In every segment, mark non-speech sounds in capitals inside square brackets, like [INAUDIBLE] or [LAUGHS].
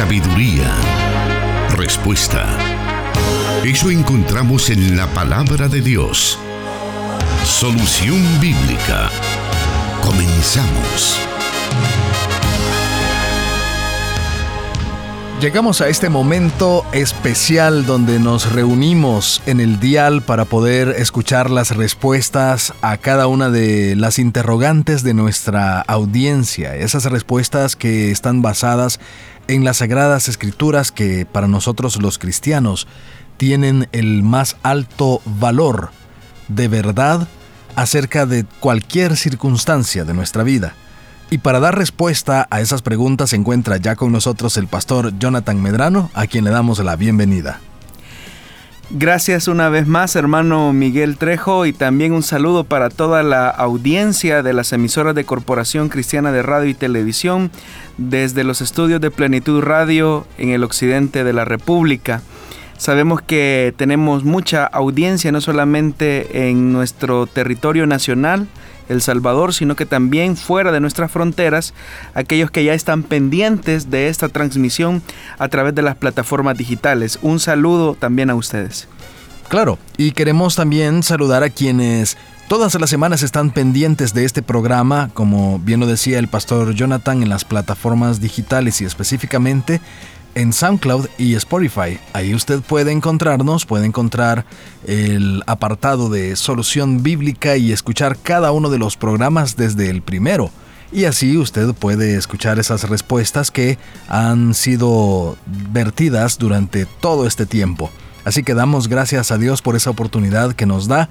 sabiduría, respuesta. Eso encontramos en la palabra de Dios. Solución bíblica. Comenzamos. Llegamos a este momento especial donde nos reunimos en el dial para poder escuchar las respuestas a cada una de las interrogantes de nuestra audiencia, esas respuestas que están basadas en las sagradas escrituras que para nosotros los cristianos tienen el más alto valor de verdad acerca de cualquier circunstancia de nuestra vida. Y para dar respuesta a esas preguntas se encuentra ya con nosotros el pastor Jonathan Medrano, a quien le damos la bienvenida. Gracias una vez más, hermano Miguel Trejo, y también un saludo para toda la audiencia de las emisoras de Corporación Cristiana de Radio y Televisión desde los estudios de Plenitud Radio en el occidente de la República. Sabemos que tenemos mucha audiencia no solamente en nuestro territorio nacional, el Salvador, sino que también fuera de nuestras fronteras, aquellos que ya están pendientes de esta transmisión a través de las plataformas digitales. Un saludo también a ustedes. Claro, y queremos también saludar a quienes todas las semanas están pendientes de este programa, como bien lo decía el pastor Jonathan, en las plataformas digitales y específicamente en SoundCloud y Spotify. Ahí usted puede encontrarnos, puede encontrar el apartado de solución bíblica y escuchar cada uno de los programas desde el primero. Y así usted puede escuchar esas respuestas que han sido vertidas durante todo este tiempo. Así que damos gracias a Dios por esa oportunidad que nos da.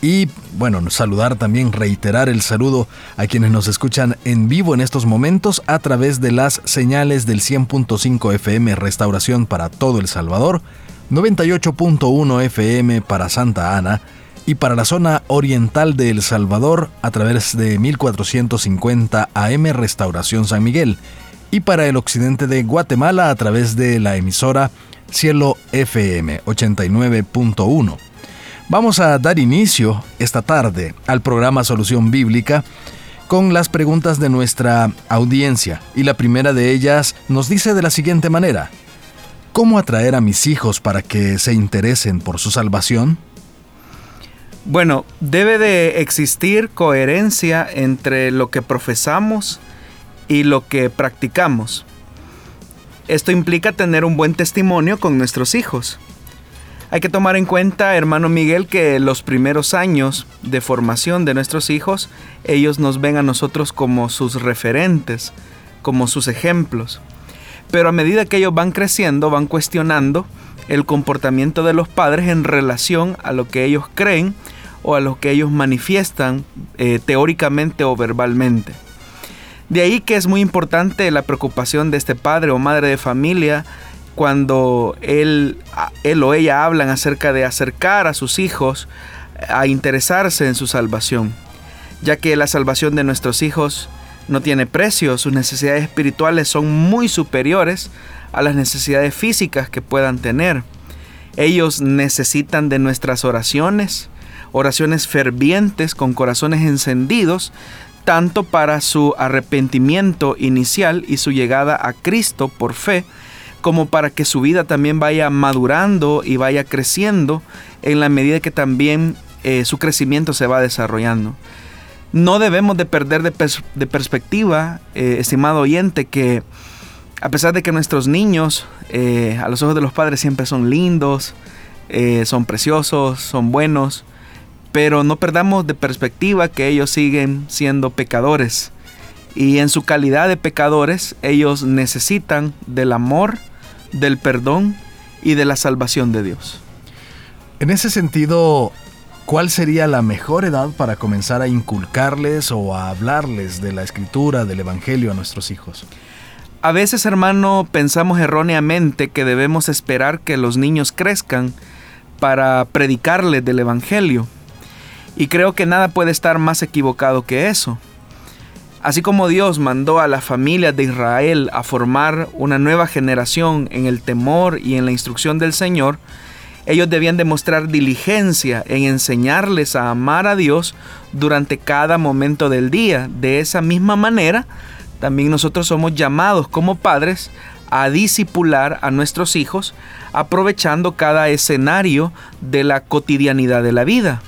Y bueno, saludar también, reiterar el saludo a quienes nos escuchan en vivo en estos momentos a través de las señales del 100.5 FM Restauración para todo El Salvador, 98.1 FM para Santa Ana y para la zona oriental de El Salvador a través de 1450 AM Restauración San Miguel y para el occidente de Guatemala a través de la emisora Cielo FM 89.1. Vamos a dar inicio esta tarde al programa Solución Bíblica con las preguntas de nuestra audiencia y la primera de ellas nos dice de la siguiente manera, ¿cómo atraer a mis hijos para que se interesen por su salvación? Bueno, debe de existir coherencia entre lo que profesamos y lo que practicamos. Esto implica tener un buen testimonio con nuestros hijos. Hay que tomar en cuenta, hermano Miguel, que los primeros años de formación de nuestros hijos, ellos nos ven a nosotros como sus referentes, como sus ejemplos. Pero a medida que ellos van creciendo, van cuestionando el comportamiento de los padres en relación a lo que ellos creen o a lo que ellos manifiestan eh, teóricamente o verbalmente. De ahí que es muy importante la preocupación de este padre o madre de familia cuando él, él o ella hablan acerca de acercar a sus hijos a interesarse en su salvación, ya que la salvación de nuestros hijos no tiene precio, sus necesidades espirituales son muy superiores a las necesidades físicas que puedan tener. Ellos necesitan de nuestras oraciones, oraciones fervientes con corazones encendidos, tanto para su arrepentimiento inicial y su llegada a Cristo por fe, como para que su vida también vaya madurando y vaya creciendo en la medida que también eh, su crecimiento se va desarrollando. No debemos de perder de, perspectiva, eh, estimado oyente, que a pesar de que nuestros niños eh, a los ojos de los padres siempre son lindos, son preciosos, son buenos, pero no perdamos de perspectiva que ellos siguen siendo pecadores. Y en su calidad de pecadores, ellos necesitan del amor del perdón y de la salvación de Dios. En ese sentido, ¿cuál sería la mejor edad para comenzar a inculcarles o a hablarles de la escritura, del Evangelio a nuestros hijos? A veces, hermano, pensamos erróneamente que debemos esperar que los niños crezcan para predicarles del Evangelio. Y creo que nada puede estar más equivocado que eso. Así como Dios mandó a las familias de Israel a formar una nueva generación en el temor y en la instrucción del Señor, ellos debían demostrar diligencia en enseñarles a amar a Dios durante cada momento del día. De esa misma manera, también nosotros somos llamados como padres a disipular a nuestros hijos aprovechando cada escenario de la cotidianidad de la vida.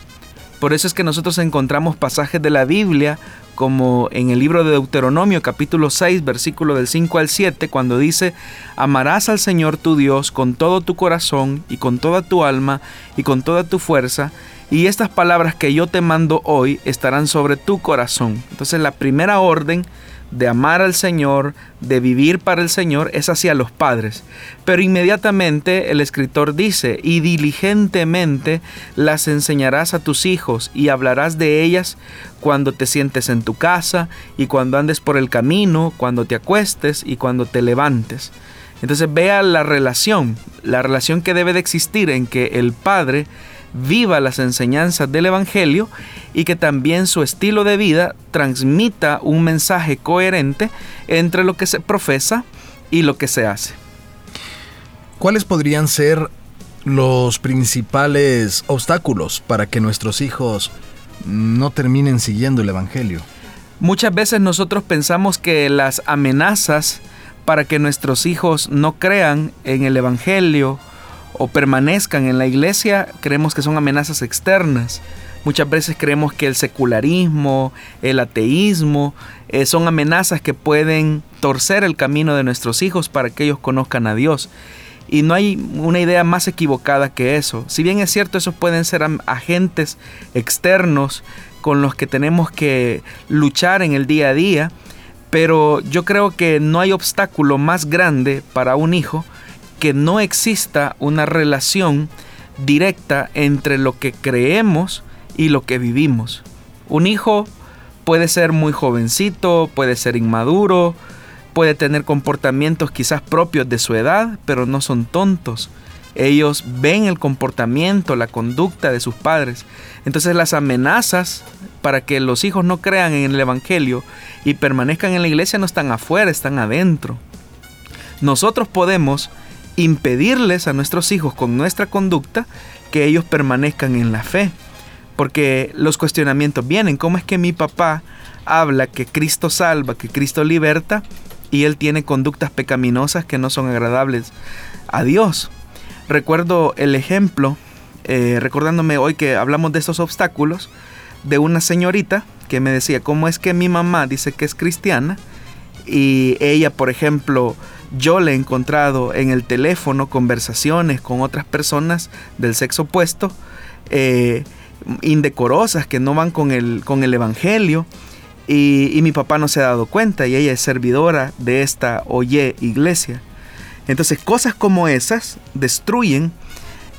Por eso es que nosotros encontramos pasajes de la Biblia como en el libro de Deuteronomio capítulo 6 versículo del 5 al 7 cuando dice, amarás al Señor tu Dios con todo tu corazón y con toda tu alma y con toda tu fuerza y estas palabras que yo te mando hoy estarán sobre tu corazón. Entonces la primera orden de amar al Señor, de vivir para el Señor, es hacia los padres. Pero inmediatamente el escritor dice, y diligentemente las enseñarás a tus hijos y hablarás de ellas cuando te sientes en tu casa y cuando andes por el camino, cuando te acuestes y cuando te levantes. Entonces vea la relación, la relación que debe de existir en que el padre viva las enseñanzas del Evangelio y que también su estilo de vida transmita un mensaje coherente entre lo que se profesa y lo que se hace. ¿Cuáles podrían ser los principales obstáculos para que nuestros hijos no terminen siguiendo el Evangelio? Muchas veces nosotros pensamos que las amenazas para que nuestros hijos no crean en el Evangelio o permanezcan en la iglesia, creemos que son amenazas externas. Muchas veces creemos que el secularismo, el ateísmo, eh, son amenazas que pueden torcer el camino de nuestros hijos para que ellos conozcan a Dios. Y no hay una idea más equivocada que eso. Si bien es cierto, esos pueden ser agentes externos con los que tenemos que luchar en el día a día, pero yo creo que no hay obstáculo más grande para un hijo que no exista una relación directa entre lo que creemos y lo que vivimos. Un hijo puede ser muy jovencito, puede ser inmaduro, puede tener comportamientos quizás propios de su edad, pero no son tontos. Ellos ven el comportamiento, la conducta de sus padres. Entonces las amenazas para que los hijos no crean en el Evangelio y permanezcan en la iglesia no están afuera, están adentro. Nosotros podemos impedirles a nuestros hijos con nuestra conducta que ellos permanezcan en la fe. Porque los cuestionamientos vienen. ¿Cómo es que mi papá habla que Cristo salva, que Cristo liberta y él tiene conductas pecaminosas que no son agradables a Dios? Recuerdo el ejemplo, eh, recordándome hoy que hablamos de esos obstáculos, de una señorita que me decía, ¿cómo es que mi mamá dice que es cristiana? Y ella, por ejemplo, yo le he encontrado en el teléfono conversaciones con otras personas del sexo opuesto, eh, indecorosas, que no van con el, con el Evangelio. Y, mi papá no se ha dado cuenta y ella es servidora de esta Oye iglesia. Entonces cosas como esas destruyen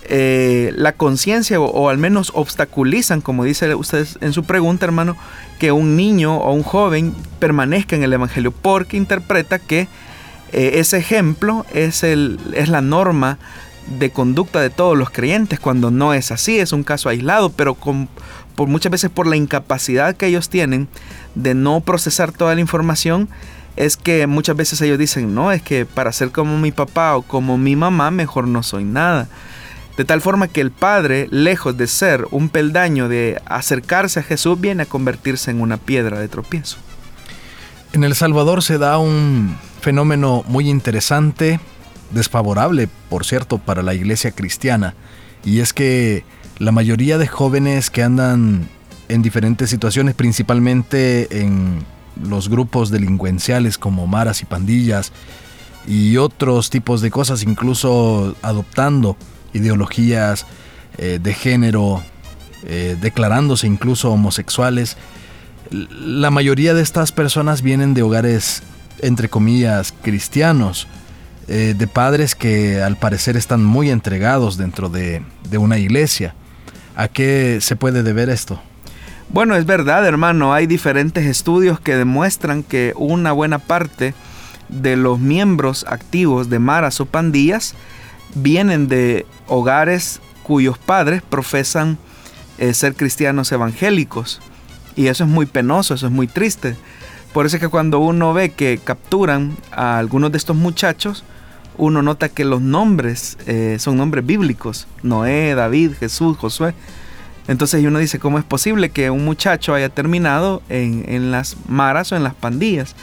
eh, la conciencia o, o, al menos obstaculizan, como dice usted en su pregunta, hermano, que un niño o un joven permanezca en el Evangelio porque interpreta que eh, ese ejemplo es, el, es la norma de conducta de todos los creyentes cuando no es así, es un caso aislado, pero por muchas veces por la incapacidad que ellos tienen de no procesar toda la información, es que muchas veces ellos dicen, no, es que para ser como mi papá o como mi mamá, mejor no soy nada. De tal forma que el Padre, lejos de ser un peldaño de acercarse a Jesús, viene a convertirse en una piedra de tropiezo. En El Salvador se da un fenómeno muy interesante, desfavorable, por cierto, para la iglesia cristiana, y es que la mayoría de jóvenes que andan en diferentes situaciones, principalmente en los grupos delincuenciales como maras y pandillas y otros tipos de cosas, incluso adoptando ideologías eh, de género, eh, declarándose incluso homosexuales, la mayoría de estas personas vienen de hogares entre comillas, cristianos, eh, de padres que al parecer están muy entregados dentro de, de una iglesia. ¿A qué se puede deber esto? Bueno, es verdad, hermano, hay diferentes estudios que demuestran que una buena parte de los miembros activos de maras o pandillas vienen de hogares cuyos padres profesan eh, ser cristianos evangélicos. Y eso es muy penoso, eso es muy triste. Por eso es que cuando uno ve que capturan a algunos de estos muchachos, uno nota que los nombres eh, son nombres bíblicos. Noé, David, Jesús, Josué. Entonces uno dice, ¿cómo es posible que un muchacho haya terminado en, las maras o en las pandillas?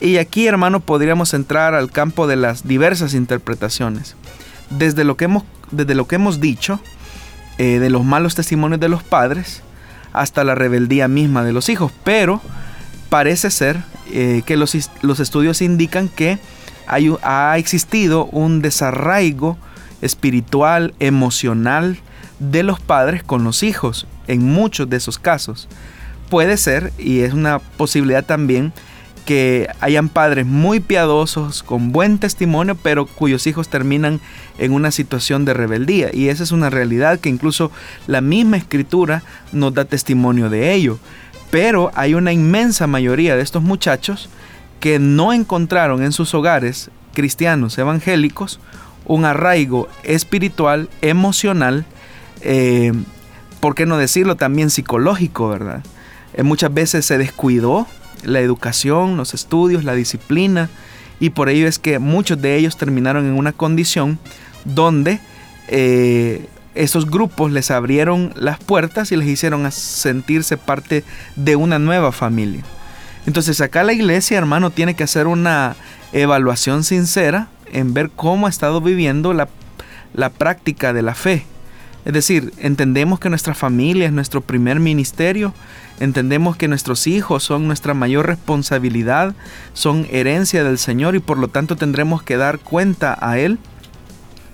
Y aquí, hermano, podríamos entrar al campo de las diversas interpretaciones. Desde lo que hemos, desde lo que hemos dicho, eh, de los malos testimonios de los padres, hasta la rebeldía misma de los hijos. Pero parece ser eh, que los, los, estudios indican que hay, ha existido un desarraigo espiritual, emocional de los padres con los hijos, en muchos de esos casos. Puede ser, y es una posibilidad también, que hayan padres muy piadosos, con buen testimonio, pero cuyos hijos terminan en una situación de rebeldía. Y esa es una realidad que incluso la misma escritura nos da testimonio de ello. Pero hay una inmensa mayoría de estos muchachos que no encontraron en sus hogares cristianos evangélicos un arraigo espiritual, emocional, eh, ¿por qué no decirlo también psicológico, verdad? Eh, muchas veces se descuidó la educación, los estudios, la disciplina, y por ello es que muchos de ellos terminaron en una condición donde eh, esos grupos les abrieron las puertas y les hicieron sentirse parte de una nueva familia. Entonces acá la iglesia, hermano, tiene que hacer una evaluación sincera en ver cómo ha estado viviendo la, la práctica de la fe. Es decir, entendemos que nuestra familia es nuestro primer ministerio, entendemos que nuestros hijos son nuestra mayor responsabilidad, son herencia del Señor y por lo tanto tendremos que dar cuenta a Él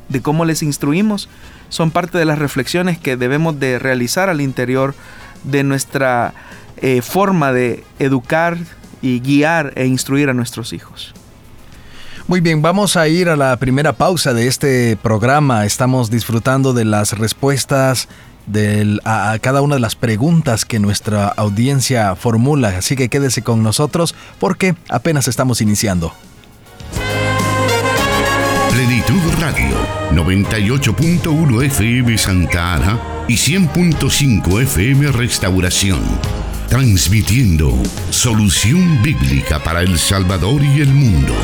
de cómo les instruimos. Son parte de las reflexiones que debemos de realizar al interior de nuestra eh, forma de educar y guiar e instruir a nuestros hijos. Muy bien, vamos a ir a la primera pausa de este programa. Estamos disfrutando de las respuestas a, cada una de las preguntas que nuestra audiencia formula, así que quédese con nosotros porque apenas estamos iniciando. Plenitud Radio, 98.1 FM Santa Ana y 100.5 FM Restauración. Transmitiendo solución bíblica para El Salvador y el mundo.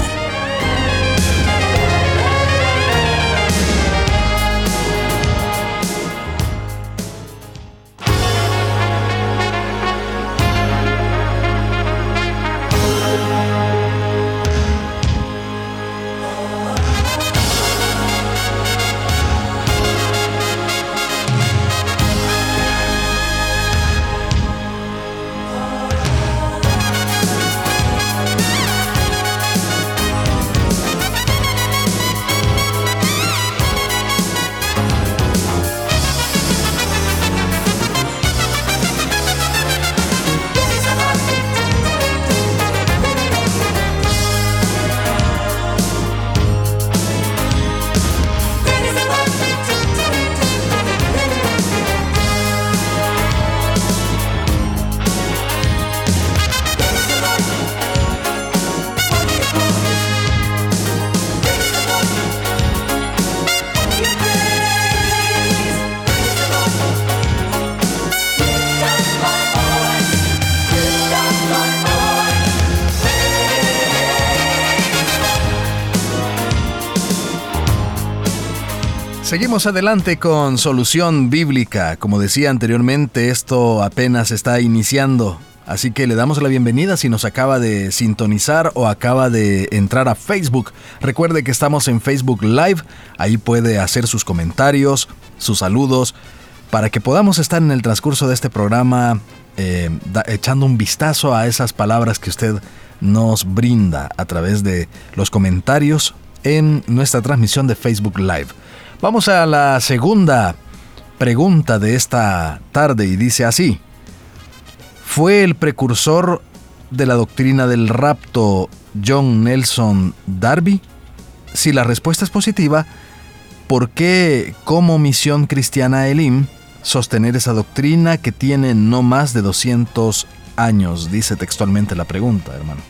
Seguimos adelante con Solución Bíblica. Como decía anteriormente, esto apenas está iniciando. Así que le damos la bienvenida si nos acaba de sintonizar o acaba de entrar a Facebook. Recuerde que estamos en Facebook Live. Ahí puede hacer sus comentarios, sus saludos, para que podamos estar en el transcurso de este programa eh, echando un vistazo a esas palabras que usted nos brinda a través de los comentarios en nuestra transmisión de Facebook Live. Vamos a la segunda pregunta de esta tarde y dice así. ¿Fue el precursor de la doctrina del rapto John Nelson Darby? Si la respuesta es positiva, ¿por qué como misión cristiana Elim sostener esa doctrina que tiene no más de 200 años? Dice textualmente la pregunta, hermano.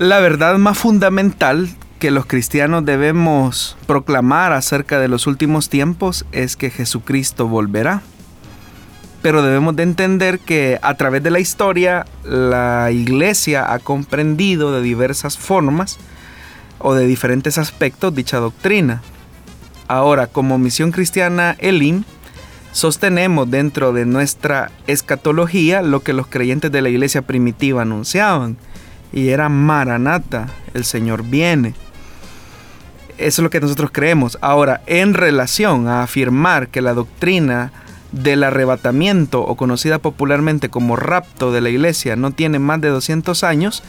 La verdad más fundamental que los cristianos debemos proclamar acerca de los últimos tiempos es que Jesucristo volverá. Pero debemos de entender que a través de la historia la iglesia ha comprendido de diversas formas o de diferentes aspectos dicha doctrina. Ahora, como misión cristiana Elim, sostenemos dentro de nuestra escatología lo que los creyentes de la iglesia primitiva anunciaban, y era Maranata, el Señor viene. Eso es lo que nosotros creemos. Ahora, en relación a afirmar que la doctrina del arrebatamiento, o conocida popularmente como rapto de la iglesia, no tiene más de 200 años,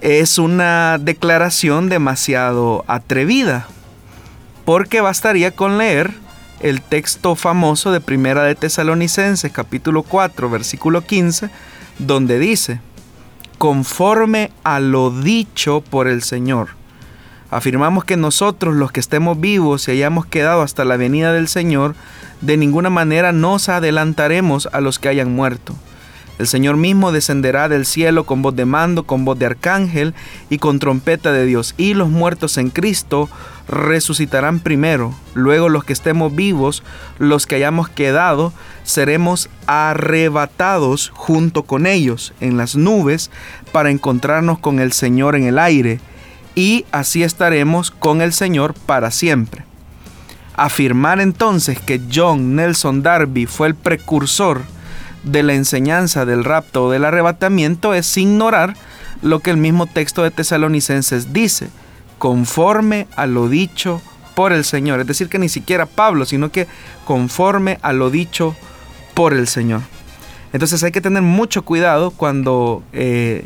es una declaración demasiado atrevida, porque bastaría con leer el texto famoso de Primera de Tesalonicenses capítulo 4 versículo 15, donde dice, conforme a lo dicho por el Señor. Afirmamos que nosotros los que estemos vivos y hayamos quedado hasta la venida del Señor, de ninguna manera nos adelantaremos a los que hayan muerto el Señor mismo descenderá del cielo con voz de mando, con voz de arcángel y con trompeta de Dios. Y los muertos en Cristo resucitarán primero. Luego los que estemos vivos, los que hayamos quedado, seremos arrebatados junto con ellos en las nubes para encontrarnos con el Señor en el aire. Y así estaremos con el Señor para siempre. Afirmar entonces que John Nelson Darby fue el precursor de la enseñanza del rapto o del arrebatamiento es ignorar lo que el mismo texto de Tesalonicenses dice, conforme a lo dicho por el Señor. Es decir, que ni siquiera Pablo, sino que conforme a lo dicho por el Señor. Entonces hay que tener mucho cuidado cuando eh,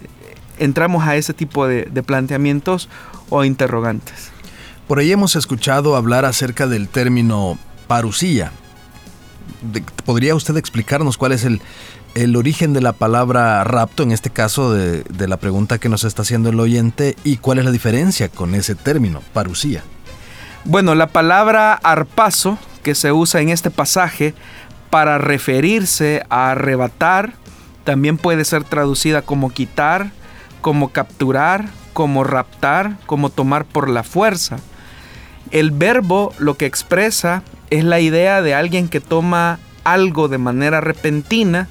entramos a ese tipo de, de planteamientos o interrogantes. Por ahí hemos escuchado hablar acerca del término parusía, ¿Podría usted explicarnos cuál es el, el origen de la palabra rapto, en este caso de, de, la pregunta que nos está haciendo el oyente, y cuál es la diferencia con ese término, parusía? Bueno, la palabra arpazo que se usa en este pasaje para referirse a arrebatar, también puede ser traducida como quitar, como capturar, como raptar, como tomar por la fuerza. El verbo lo que expresa es la idea de alguien que toma algo de manera repentina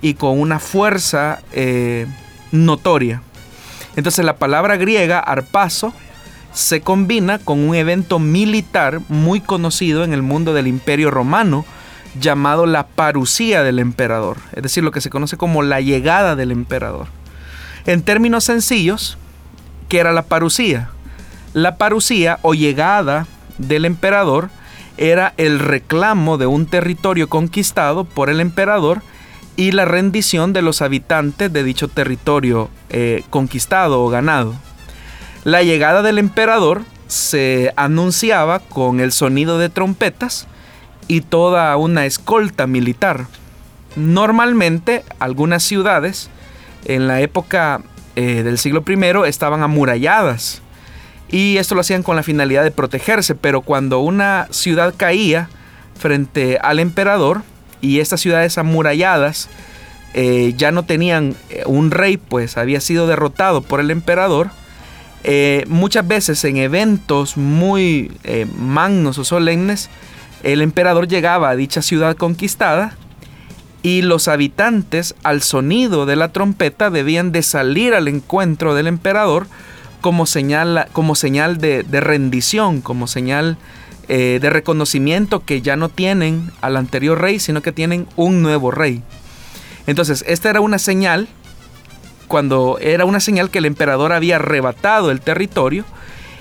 y con una fuerza eh, notoria. Entonces la palabra griega arpazo se combina con un evento militar muy conocido en el mundo del imperio romano llamado la parusía del emperador, es decir, lo que se conoce como la llegada del emperador. En términos sencillos, ¿qué era la parusía? La parusía o llegada del emperador era el reclamo de un territorio conquistado por el emperador y la rendición de los habitantes de dicho territorio eh, conquistado o ganado. La llegada del emperador se anunciaba con el sonido de trompetas y toda una escolta militar. Normalmente algunas ciudades en la época eh, del siglo I estaban amuralladas. Y esto lo hacían con la finalidad de protegerse, pero cuando una ciudad caía frente al emperador y estas ciudades amuralladas eh, ya no tenían eh, un rey, pues había sido derrotado por el emperador, muchas veces en eventos muy magnos o solemnes, el emperador llegaba a dicha ciudad conquistada y los habitantes al sonido de la trompeta debían de salir al encuentro del emperador como señal, como señal de, rendición, como señal eh, de reconocimiento que ya no tienen al anterior rey, sino que tienen un nuevo rey. Entonces, esta era una señal, cuando era una señal que el emperador había arrebatado el territorio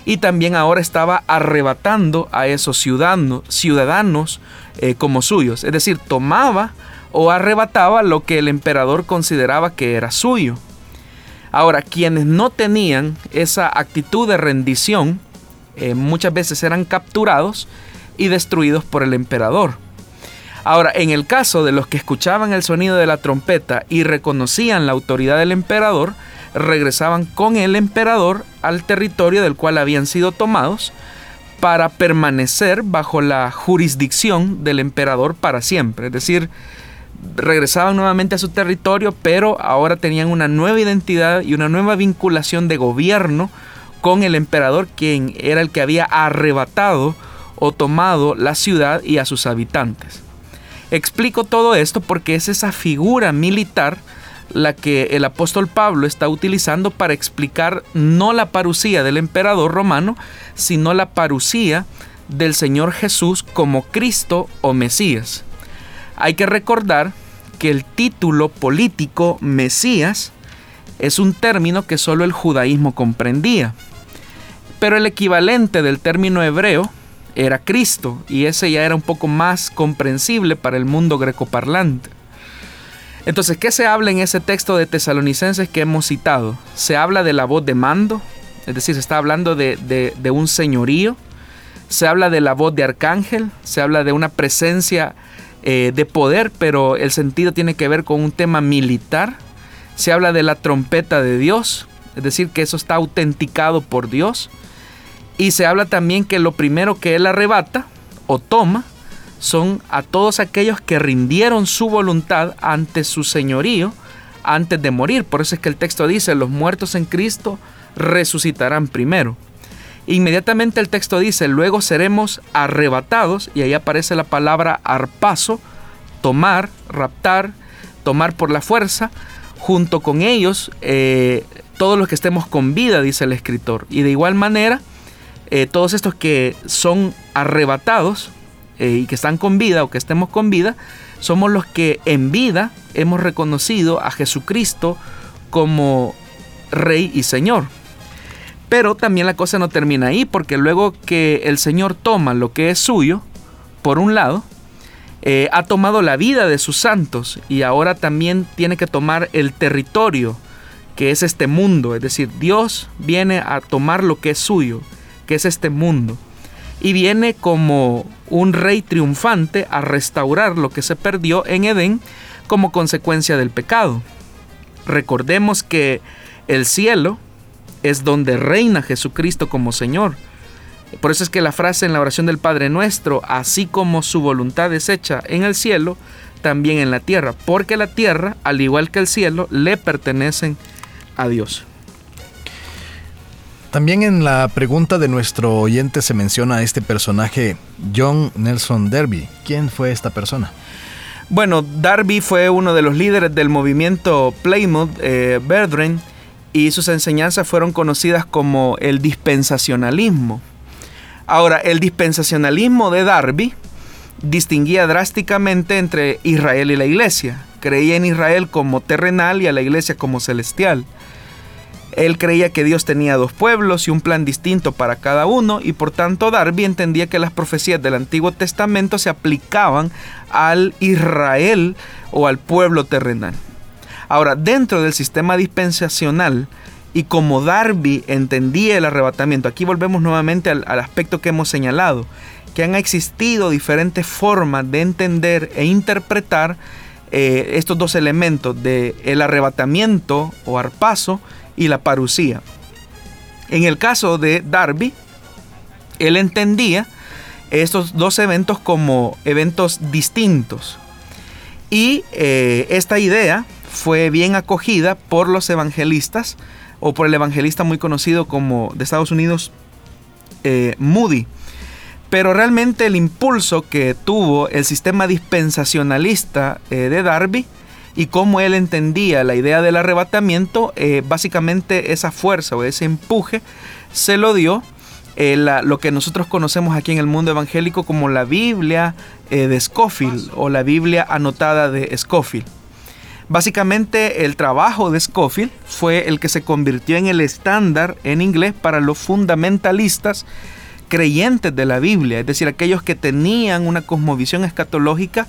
y también ahora estaba arrebatando a esos ciudadanos, ciudadanos eh, como suyos. Es decir, tomaba o arrebataba lo que el emperador consideraba que era suyo. Ahora, quienes no tenían esa actitud de rendición, eh, muchas veces eran capturados y destruidos por el emperador. Ahora, en el caso de los que escuchaban el sonido de la trompeta y reconocían la autoridad del emperador, regresaban con el emperador al territorio del cual habían sido tomados para permanecer bajo la jurisdicción del emperador para siempre. Es decir, regresaban nuevamente a su territorio, pero ahora tenían una nueva identidad y una nueva vinculación de gobierno con el emperador, quien era el que había arrebatado o tomado la ciudad y a sus habitantes. Explico todo esto porque es esa figura militar la que el apóstol Pablo está utilizando para explicar no la parucía del emperador romano, sino la parucía del Señor Jesús como Cristo o Mesías. Hay que recordar que el título político Mesías es un término que solo el judaísmo comprendía. Pero el equivalente del término hebreo era Cristo y ese ya era un poco más comprensible para el mundo grecoparlante. Entonces, ¿qué se habla en ese texto de Tesalonicenses que hemos citado? Se habla de la voz de mando, es decir, se está hablando de, un señorío, se habla de la voz de arcángel, se habla de una presencia eh, de poder, pero el sentido tiene que ver con un tema militar, se habla de la trompeta de Dios, es decir, que eso está autenticado por Dios, y se habla también que lo primero que Él arrebata o toma son a todos aquellos que rindieron su voluntad ante su señorío antes de morir. Por eso es que el texto dice, los muertos en Cristo resucitarán primero. Inmediatamente el texto dice, luego seremos arrebatados, y ahí aparece la palabra arpazo, tomar, raptar, tomar por la fuerza, junto con ellos eh, todos los que estemos con vida, dice el escritor. Y de igual manera, eh, todos estos que son arrebatados eh, y que están con vida o que estemos con vida, somos los que en vida hemos reconocido a Jesucristo como Rey y Señor. Pero también la cosa no termina ahí, porque luego que el Señor toma lo que es suyo, por un lado, eh, ha tomado la vida de sus santos y ahora también tiene que tomar el territorio que es este mundo. Es decir, Dios viene a tomar lo que es suyo, que es este mundo. Y viene como un rey triunfante a restaurar lo que se perdió en Edén como consecuencia del pecado. Recordemos que el cielo es donde reina Jesucristo como Señor. Por eso es que la frase en la oración del Padre Nuestro, así como su voluntad es hecha en el cielo, también en la tierra, porque la tierra, al igual que el cielo, le pertenecen a Dios. También en la pregunta de nuestro oyente se menciona a este personaje John Nelson Derby. ¿Quién fue esta persona? Bueno, Darby fue uno de los líderes del movimiento Plymouth eh, Brethren y sus enseñanzas fueron conocidas como el dispensacionalismo. Ahora, el dispensacionalismo de Darby distinguía drásticamente entre Israel y la iglesia. Creía en Israel como terrenal y a la iglesia como celestial. Él creía que Dios tenía dos pueblos y un plan distinto para cada uno y por tanto Darby entendía que las profecías del Antiguo Testamento se aplicaban al Israel o al pueblo terrenal. Ahora, dentro del sistema dispensacional y como Darby entendía el arrebatamiento, aquí volvemos nuevamente al, aspecto que hemos señalado, que han existido diferentes formas de entender e interpretar eh, estos dos elementos de el arrebatamiento o arpaso y la parucía. En el caso de Darby, él entendía estos dos eventos como eventos distintos. Y eh, esta idea fue bien acogida por los evangelistas o por el evangelista muy conocido como de Estados Unidos, eh, Moody. Pero realmente el impulso que tuvo el sistema dispensacionalista eh, de Darby y cómo él entendía la idea del arrebatamiento, eh, básicamente esa fuerza o ese empuje se lo dio lo que nosotros conocemos aquí en el mundo evangélico como la Biblia de Scofield o la Biblia anotada de Scofield. Básicamente el trabajo de Scofield fue el que se convirtió en el estándar en inglés para los fundamentalistas creyentes de la Biblia, es decir, aquellos que tenían una cosmovisión escatológica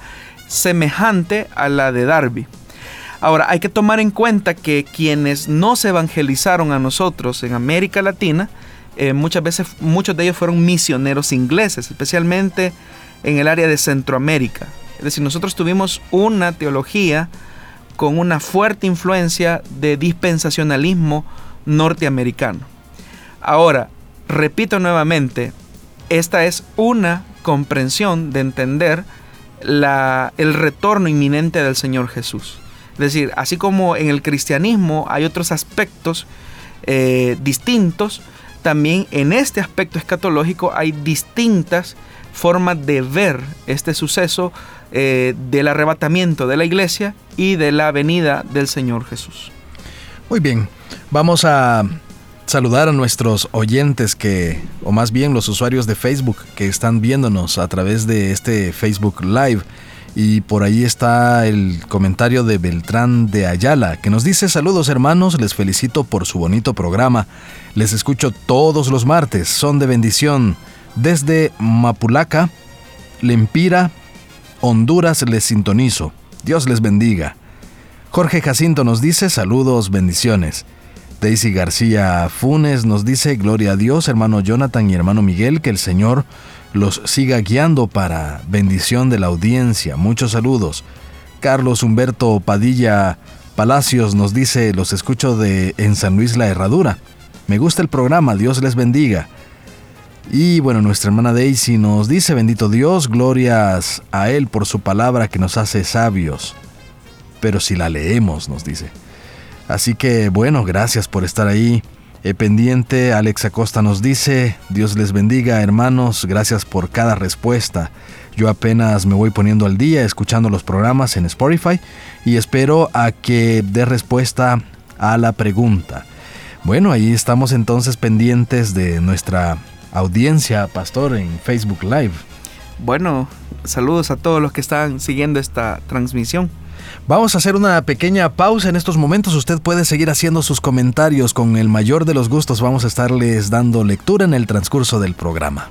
semejante a la de Darby. Ahora, hay que tomar en cuenta que quienes no se evangelizaron a nosotros en América Latina, eh, muchas veces muchos de ellos fueron misioneros ingleses, especialmente en el área de Centroamérica. Es decir, nosotros tuvimos una teología con una fuerte influencia de dispensacionalismo norteamericano. Ahora, repito nuevamente, esta es una comprensión de entender el retorno inminente del Señor Jesús. Es decir, así como en el cristianismo hay otros aspectos eh, distintos, también en este aspecto escatológico hay distintas formas de ver este suceso eh, del arrebatamiento de la iglesia y de la venida del Señor Jesús. Muy bien, vamos a saludar a nuestros oyentes que, o más bien los usuarios de Facebook que están viéndonos a través de este Facebook Live. Y por ahí está el comentario de Beltrán de Ayala, que nos dice saludos hermanos, les felicito por su bonito programa. Les escucho todos los martes, son de bendición. Desde Mapulaca, Lempira, Honduras les sintonizo. Dios les bendiga. Jorge Jacinto nos dice saludos, bendiciones. Daisy García Funes nos dice gloria a Dios, hermano Jonathan y hermano Miguel, que el Señor los siga guiando para bendición de la audiencia. Muchos saludos. Carlos Humberto Padilla Palacios nos dice, los escucho de en San Luis La Herradura. Me gusta el programa, Dios les bendiga. Y bueno, nuestra hermana Daisy nos dice, bendito Dios, glorias a Él por su palabra que nos hace sabios. Pero si la leemos, nos dice. Así que bueno, gracias por estar ahí. Eh, pendiente, Alex Acosta nos dice, Dios les bendiga hermanos, gracias por cada respuesta. Yo apenas me voy poniendo al día escuchando los programas en Spotify y espero a que dé respuesta a la pregunta. Bueno, ahí estamos entonces pendientes de nuestra audiencia, Pastor, en Facebook Live. Bueno, saludos a todos los que están siguiendo esta transmisión. Vamos a hacer una pequeña pausa en estos momentos. Usted puede seguir haciendo sus comentarios con el mayor de los gustos. Vamos a estarles dando lectura en el transcurso del programa.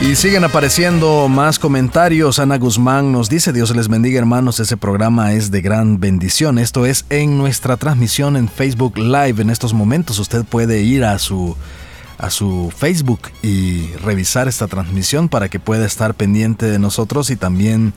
Y siguen apareciendo más comentarios. Ana Guzmán nos dice, Dios les bendiga hermanos, ese programa es de gran bendición. Esto es en nuestra transmisión en Facebook Live. En estos momentos usted puede ir a su a su Facebook y revisar esta transmisión para que pueda estar pendiente de nosotros y también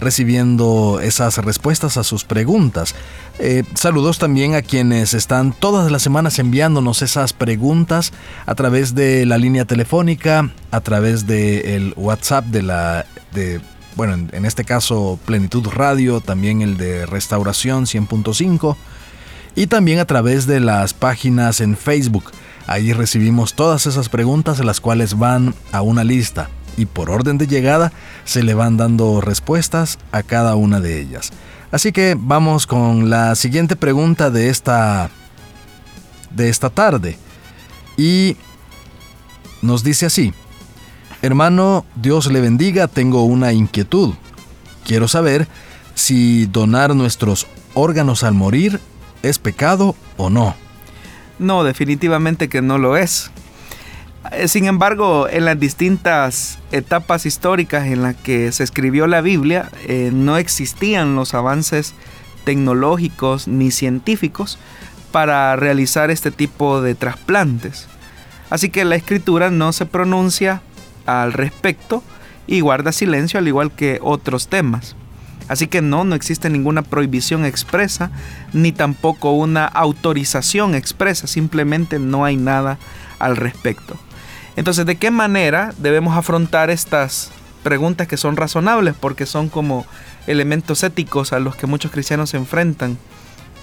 recibiendo esas respuestas a sus preguntas. Eh, saludos también a quienes están todas las semanas enviándonos esas preguntas a través de la línea telefónica, a través del WhatsApp de la... De, bueno, en, en este caso Plenitud Radio, también el de Restauración 100.5 y también a través de las páginas en Facebook. Ahí recibimos todas esas preguntas las cuales van a una lista y por orden de llegada se le van dando respuestas a cada una de ellas. Así que vamos con la siguiente pregunta de esta de esta tarde y nos dice así: Hermano, Dios le bendiga, tengo una inquietud. Quiero saber si donar nuestros órganos al morir es pecado o no. No, definitivamente que no lo es. Eh, sin embargo, en las distintas etapas históricas en las que se escribió la Biblia, eh, no existían los avances tecnológicos ni científicos para realizar este tipo de trasplantes. Así que la escritura no se pronuncia al respecto y guarda silencio al igual que otros temas. Así que no, no existe ninguna prohibición expresa, ni tampoco una autorización expresa, simplemente no hay nada al respecto. Entonces, ¿de qué manera debemos afrontar estas preguntas que son razonables? Porque son como elementos éticos a los que muchos cristianos se enfrentan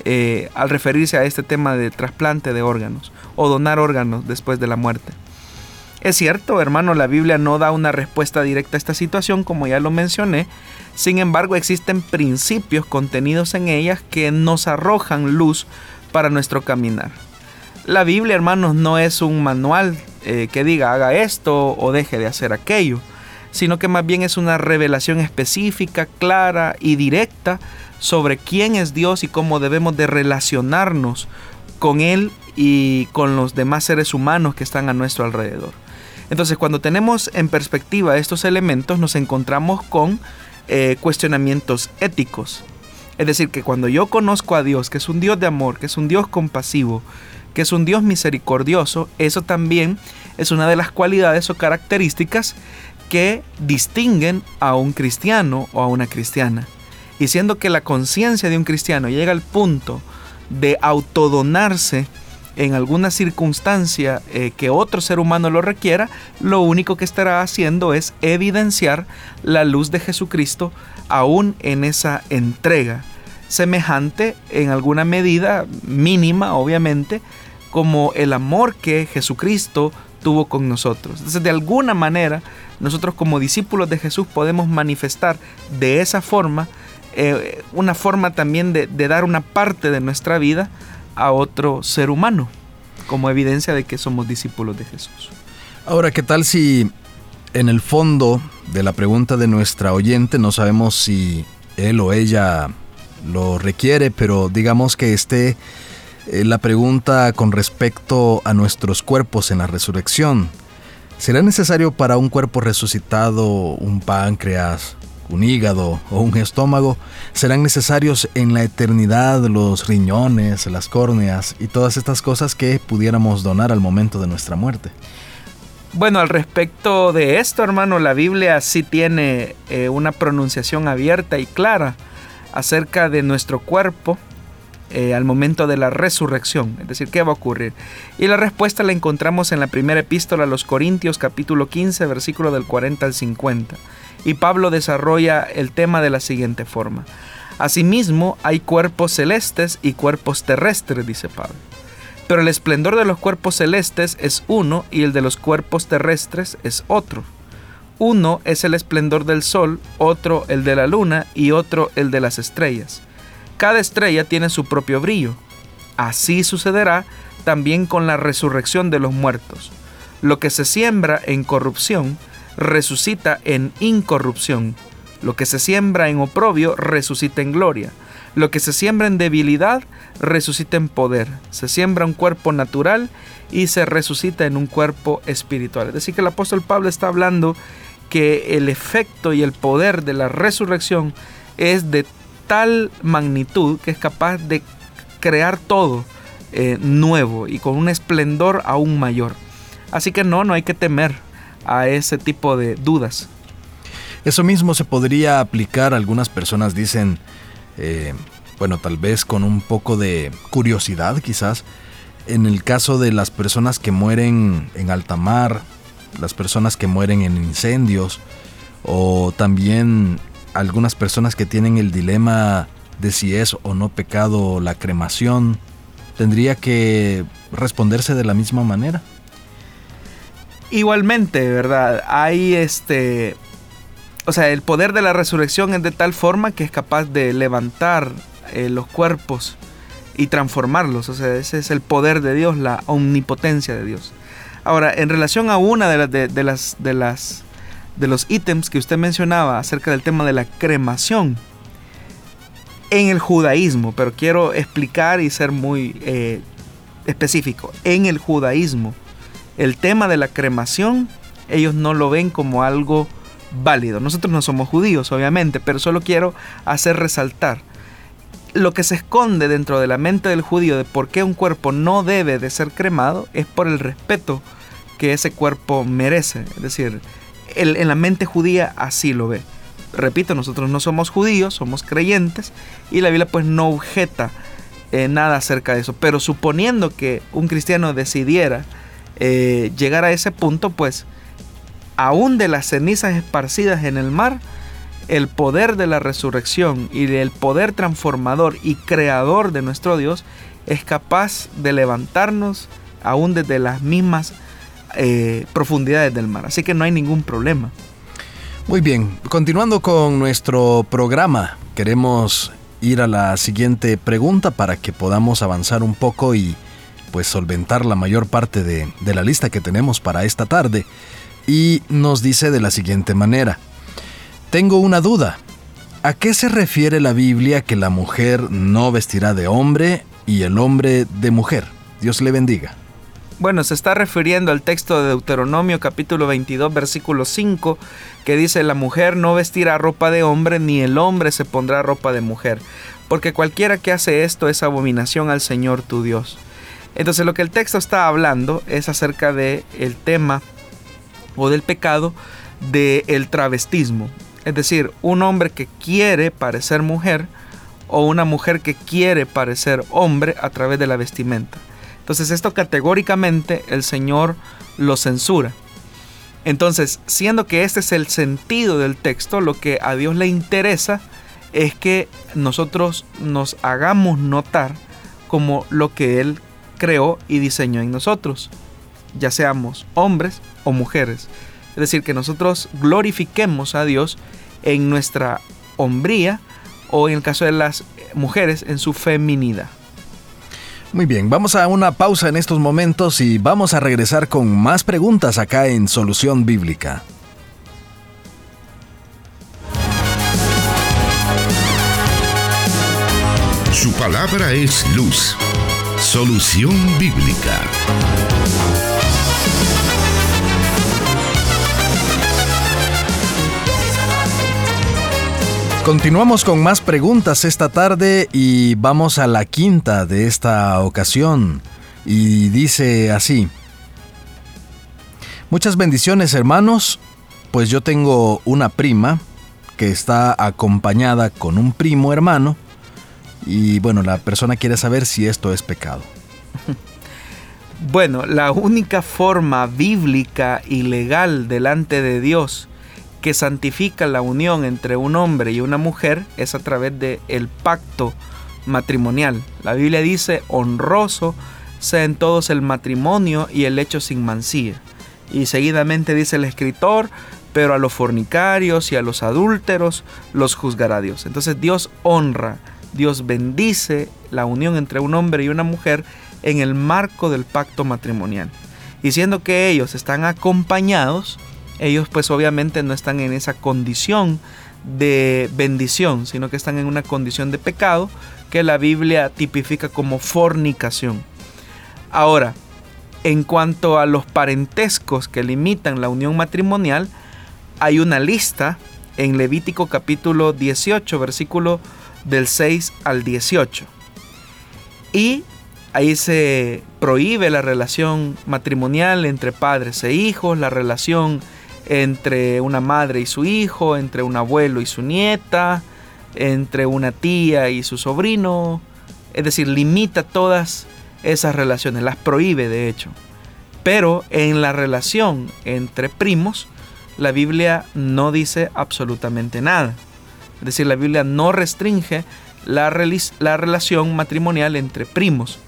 eh, al referirse a este tema de trasplante de órganos o donar órganos después de la muerte. Es cierto, hermano, la Biblia no da una respuesta directa a esta situación, como ya lo mencioné, sin embargo, existen principios contenidos en ellas que nos arrojan luz para nuestro caminar. La Biblia, hermanos, no es un manual eh, que diga haga esto o deje de hacer aquello, sino que más bien es una revelación específica, clara y directa sobre quién es Dios y cómo debemos de relacionarnos con Él y con los demás seres humanos que están a nuestro alrededor. Entonces, cuando tenemos en perspectiva estos elementos, nos encontramos con eh, cuestionamientos éticos. Es decir, que cuando yo conozco a Dios, que es un Dios de amor, que es un Dios compasivo, que es un Dios misericordioso, eso también es una de las cualidades o características que distinguen a un cristiano o a una cristiana. Y siendo que la conciencia de un cristiano llega al punto de autodonarse en alguna circunstancia eh, que otro ser humano lo requiera, lo único que estará haciendo es evidenciar la luz de Jesucristo aún en esa entrega semejante en alguna medida mínima, obviamente, como el amor que Jesucristo tuvo con nosotros. Entonces, de alguna manera, nosotros como discípulos de Jesús podemos manifestar de esa forma eh, una forma también de, de dar una parte de nuestra vida a otro ser humano, como evidencia de que somos discípulos de Jesús. Ahora, ¿qué tal si en el fondo de la pregunta de nuestra oyente no sabemos si él o ella lo requiere, pero digamos que esté eh, la pregunta con respecto a nuestros cuerpos en la resurrección. ¿Será necesario para un cuerpo resucitado un páncreas, un hígado o un estómago? ¿Serán necesarios en la eternidad los riñones, las córneas y todas estas cosas que pudiéramos donar al momento de nuestra muerte? Bueno, al respecto de esto, hermano, la Biblia sí tiene eh, una pronunciación abierta y clara acerca de nuestro cuerpo eh, al momento de la resurrección, es decir, ¿qué va a ocurrir? Y la respuesta la encontramos en la primera epístola a los Corintios capítulo 15, versículo del 40 al 50. Y Pablo desarrolla el tema de la siguiente forma. Asimismo, hay cuerpos celestes y cuerpos terrestres, dice Pablo. Pero el esplendor de los cuerpos celestes es uno y el de los cuerpos terrestres es otro. Uno es el esplendor del sol, otro el de la luna y otro el de las estrellas. Cada estrella tiene su propio brillo. Así sucederá también con la resurrección de los muertos. Lo que se siembra en corrupción, resucita en incorrupción. Lo que se siembra en oprobio, resucita en gloria. Lo que se siembra en debilidad, resucita en poder. Se siembra un cuerpo natural y se resucita en un cuerpo espiritual. Es decir, que el apóstol Pablo está hablando que el efecto y el poder de la resurrección es de tal magnitud que es capaz de crear todo eh, nuevo y con un esplendor aún mayor. Así que no, no hay que temer a ese tipo de dudas. Eso mismo se podría aplicar, algunas personas dicen, eh, bueno, tal vez con un poco de curiosidad quizás, en el caso de las personas que mueren en alta mar, las personas que mueren en incendios, o también algunas personas que tienen el dilema de si es o no pecado la cremación, tendría que responderse de la misma manera. Igualmente, ¿verdad? Hay este o sea, el poder de la resurrección es de tal forma que es capaz de levantar eh, los cuerpos y transformarlos. O sea, ese es el poder de Dios, la omnipotencia de Dios. Ahora, en relación a una de, de, las, de, las, de los ítems que usted mencionaba acerca del tema de la cremación, en el judaísmo, pero quiero explicar y ser muy eh, específico, en el judaísmo, el tema de la cremación, ellos no lo ven como algo válido. Nosotros no somos judíos, obviamente, pero solo quiero hacer resaltar lo que se esconde dentro de la mente del judío de por qué un cuerpo no debe de ser cremado es por el respeto que ese cuerpo merece. Es decir, en la mente judía así lo ve. Repito, nosotros no somos judíos, somos creyentes y la Biblia pues no objeta eh, nada acerca de eso. Pero suponiendo que un cristiano decidiera eh, llegar a ese punto, pues aún de las cenizas esparcidas en el mar, el poder de la resurrección y el poder transformador y creador de nuestro Dios es capaz de levantarnos aún desde las mismas eh, profundidades del mar. Así que no hay ningún problema. Muy bien, continuando con nuestro programa, queremos ir a la siguiente pregunta para que podamos avanzar un poco y pues solventar la mayor parte de, de la lista que tenemos para esta tarde y nos dice de la siguiente manera, tengo una duda, ¿a qué se refiere la Biblia que la mujer no vestirá de hombre y el hombre de mujer? Dios le bendiga. Bueno, se está refiriendo al texto de Deuteronomio capítulo 22 versículo 5 que dice la mujer no vestirá ropa de hombre ni el hombre se pondrá ropa de mujer, porque cualquiera que hace esto es abominación al Señor tu Dios. Entonces lo que el texto está hablando es acerca de el tema o del pecado del travestismo. Es decir, un hombre que quiere parecer mujer o una mujer que quiere parecer hombre a través de la vestimenta. Entonces esto categóricamente el Señor lo censura. Entonces, siendo que este es el sentido del texto, lo que a Dios le interesa es que nosotros nos hagamos notar como lo que Él creó y diseñó en nosotros, ya seamos hombres o mujeres. Es decir, que nosotros glorifiquemos a Dios en nuestra hombría o en el caso de las mujeres en su feminidad. Muy bien, vamos a una pausa en estos momentos y vamos a regresar con más preguntas acá en Solución Bíblica. Su palabra es luz. Solución Bíblica. Continuamos con más preguntas esta tarde y vamos a la quinta de esta ocasión. Y dice así. Muchas bendiciones hermanos, pues yo tengo una prima que está acompañada con un primo hermano y bueno, la persona quiere saber si esto es pecado. [LAUGHS] Bueno, la única forma bíblica y legal delante de Dios que santifica la unión entre un hombre y una mujer es a través del el pacto matrimonial. La Biblia dice, honroso sea en todos el matrimonio y el hecho sin mancilla. Y seguidamente dice el escritor, pero a los fornicarios y a los adúlteros los juzgará Dios. Entonces Dios honra Dios bendice la unión entre un hombre y una mujer en el marco del pacto matrimonial. Y siendo que ellos están acompañados, ellos pues obviamente no están en esa condición de bendición, sino que están en una condición de pecado que la Biblia tipifica como fornicación. Ahora, en cuanto a los parentescos que limitan la unión matrimonial, hay una lista en Levítico capítulo 18, versículo del 6 al 18. Y ahí se prohíbe la relación matrimonial entre padres e hijos, la relación entre una madre y su hijo, entre un abuelo y su nieta, entre una tía y su sobrino. Es decir, limita todas esas relaciones, las prohíbe de hecho. Pero en la relación entre primos, la Biblia no dice absolutamente nada. Es decir, la Biblia no restringe la, la relación matrimonial entre primos.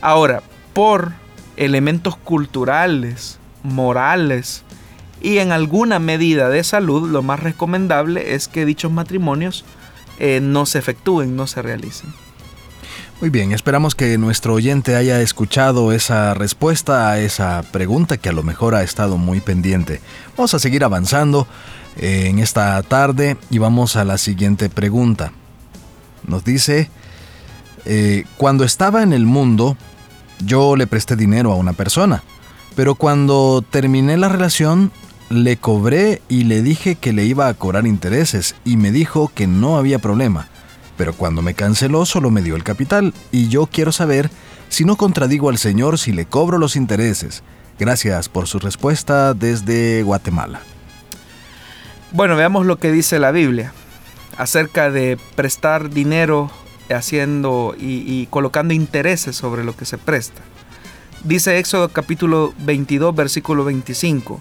Ahora, por elementos culturales, morales y en alguna medida de salud, lo más recomendable es que dichos matrimonios eh, no se efectúen, no se realicen. Muy bien, esperamos que nuestro oyente haya escuchado esa respuesta a esa pregunta que a lo mejor ha estado muy pendiente. Vamos a seguir avanzando en esta tarde y vamos a la siguiente pregunta. Nos dice, eh, cuando estaba en el mundo, yo le presté dinero a una persona, pero cuando terminé la relación, le cobré y le dije que le iba a cobrar intereses y me dijo que no había problema, pero cuando me canceló solo me dio el capital y yo quiero saber si no contradigo al Señor si le cobro los intereses. Gracias por su respuesta desde Guatemala. Bueno, veamos lo que dice la Biblia acerca de prestar dinero haciendo y, colocando intereses sobre lo que se presta. Dice Éxodo capítulo 22 versículo 25.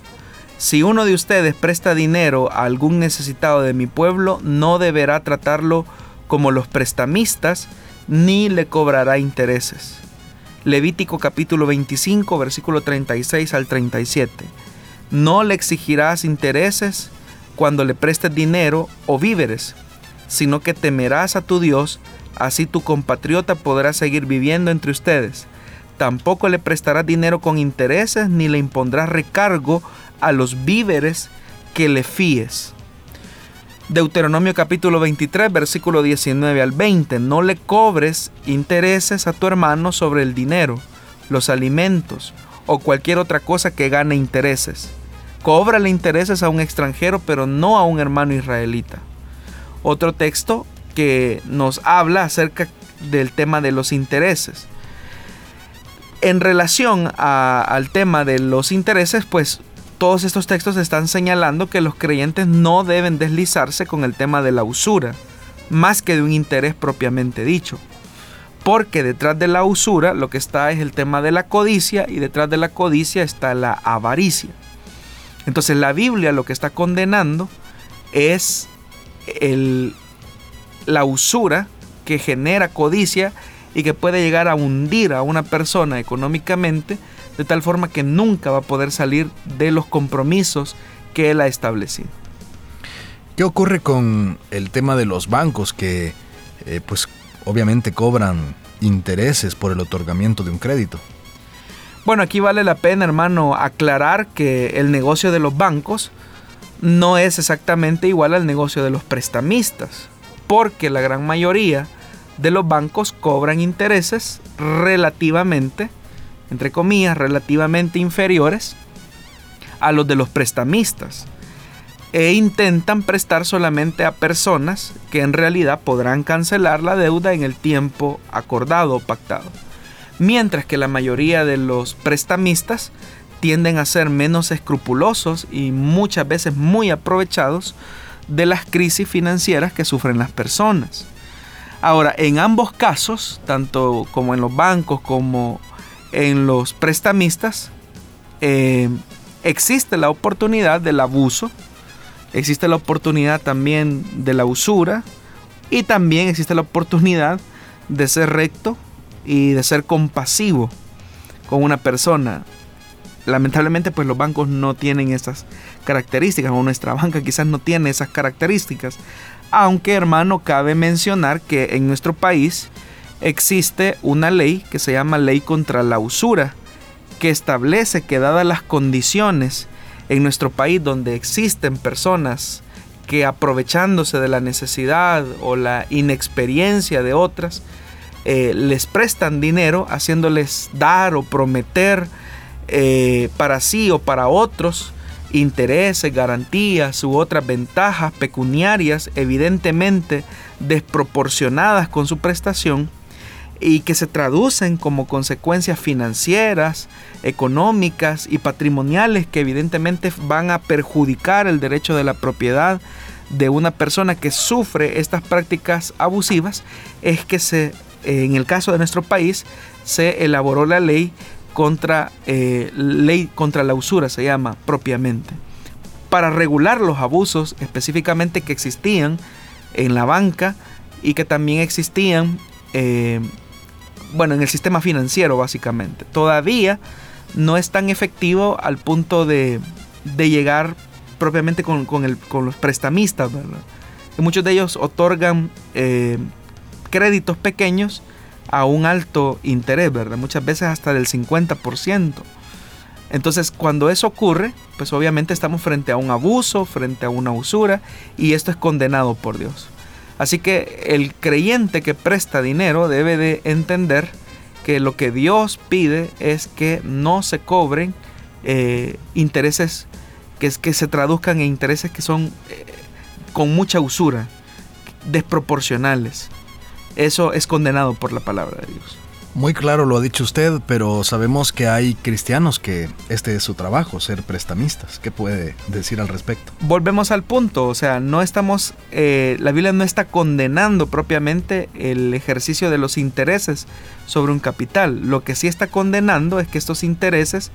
Si uno de ustedes presta dinero a algún necesitado de mi pueblo, no deberá tratarlo como los prestamistas, ni le cobrará intereses. Levítico capítulo 25 versículo 36 al 37. No le exigirás intereses cuando le prestes dinero o víveres, sino que temerás a tu Dios, así tu compatriota podrá seguir viviendo entre ustedes. Tampoco le prestarás dinero con intereses ni le impondrás recargo a los víveres que le fíes. Deuteronomio capítulo 23, versículo 19 al 20. No le cobres intereses a tu hermano sobre el dinero, los alimentos o cualquier otra cosa que gane intereses Cóbrale intereses a un extranjero, pero no a un hermano israelita. Otro texto que nos habla acerca del tema de los intereses. En relación al tema de los intereses, pues todos estos textos están señalando que los creyentes no deben deslizarse con el tema de la usura, más que de un interés propiamente dicho. Porque detrás de la usura lo que está es el tema de la codicia y detrás de la codicia está la avaricia. Entonces la Biblia lo que está condenando es el la usura que genera codicia y que puede llegar a hundir a una persona económicamente de tal forma que nunca va a poder salir de los compromisos que él ha establecido. ¿Qué ocurre con el tema de los bancos que eh, pues obviamente cobran intereses por el otorgamiento de un crédito? Bueno, aquí vale la pena, hermano, aclarar que el negocio de los bancos no es exactamente igual al negocio de los prestamistas, porque la gran mayoría de los bancos cobran intereses relativamente, entre comillas, relativamente inferiores a los de los prestamistas e intentan prestar solamente a personas que en realidad podrán cancelar la deuda en el tiempo acordado o pactado. Mientras que la mayoría de los prestamistas tienden a ser menos escrupulosos y muchas veces muy aprovechados de las crisis financieras que sufren las personas. Ahora, en ambos casos, tanto como en los bancos como en los prestamistas, eh, existe la oportunidad del abuso, existe la oportunidad también de la usura y también existe la oportunidad de ser recto y de ser compasivo con una persona. Lamentablemente pues los bancos no tienen esas características o nuestra banca quizás no tiene esas características. Aunque hermano, cabe mencionar que en nuestro país existe una ley que se llama Ley contra la Usura, que establece que dadas las condiciones en nuestro país donde existen personas que aprovechándose de la necesidad o la inexperiencia de otras, eh, les prestan dinero haciéndoles dar o prometer eh, para sí o para otros intereses, garantías u otras ventajas pecuniarias evidentemente desproporcionadas con su prestación y que se traducen como consecuencias financieras, económicas y patrimoniales que evidentemente van a perjudicar el derecho de la propiedad de una persona que sufre estas prácticas abusivas, es que se, en el caso de nuestro país, se elaboró la ley contra, eh, ley contra la usura, se llama propiamente, para regular los abusos específicamente que existían en la banca y que también existían, eh, bueno, en el sistema financiero básicamente. Todavía no es tan efectivo al punto de, de llegar propiamente con, el, con, los prestamistas, ¿verdad? muchos de ellos otorgan eh, créditos pequeños a un alto interés, ¿verdad? Muchas veces hasta del 50%. Entonces, cuando eso ocurre, pues obviamente estamos frente a un abuso, frente a una usura, y esto es condenado por Dios. Así que el creyente que presta dinero debe de entender que lo que Dios pide es que no se cobren eh, intereses que, se traduzcan en intereses que son eh, con mucha usura, desproporcionales. Eso es condenado por la palabra de Dios. Muy claro lo ha dicho usted, pero sabemos que hay cristianos que este es su trabajo, ser prestamistas. ¿Qué puede decir al respecto? Volvemos al punto, o sea, no estamos, eh, la Biblia no está condenando propiamente el ejercicio de los intereses sobre un capital. Lo que sí está condenando es que estos intereses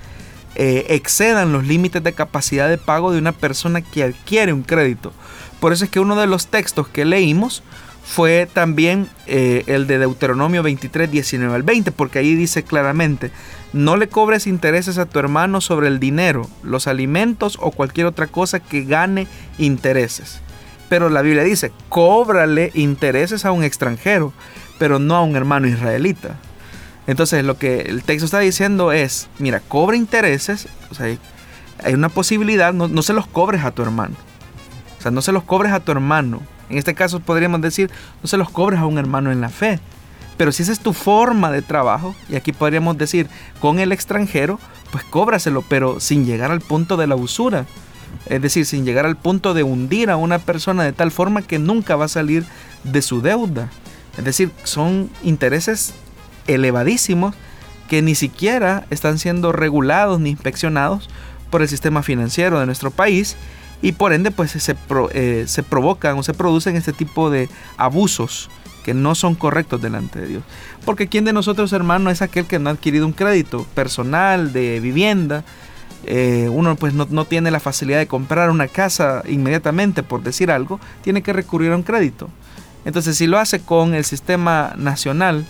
eh, excedan los límites de capacidad de pago de una persona que adquiere un crédito. Por eso es que uno de los textos que leímos fue también eh, el de Deuteronomio 23, 19 al 20, porque ahí dice claramente, no le cobres intereses a tu hermano sobre el dinero, los alimentos o cualquier otra cosa que gane intereses. Pero la Biblia dice, cóbrale intereses a un extranjero, pero no a un hermano israelita. Entonces lo que el texto está diciendo es, mira, cobra intereses, o sea, hay una posibilidad, no, no se los cobres a tu hermano. O sea, no se los cobres a tu hermano, en este caso podríamos decir, no se los cobres a un hermano en la fe. Pero si esa es tu forma de trabajo, y aquí podríamos decir con el extranjero, pues cóbraselo, pero sin llegar al punto de la usura. Es decir, sin llegar al punto de hundir a una persona de tal forma que nunca va a salir de su deuda. Es decir, son intereses elevadísimos que ni siquiera están siendo regulados ni inspeccionados por el sistema financiero de nuestro país y por ende pues se, eh, se provocan o se producen este tipo de abusos que no son correctos delante de Dios. Porque ¿quién de nosotros, hermano, es aquel que no ha adquirido un crédito personal de vivienda? Eh, uno pues no, no, tiene la facilidad de comprar una casa inmediatamente, por decir algo, tiene que recurrir a un crédito. Entonces, si lo hace con el sistema nacional,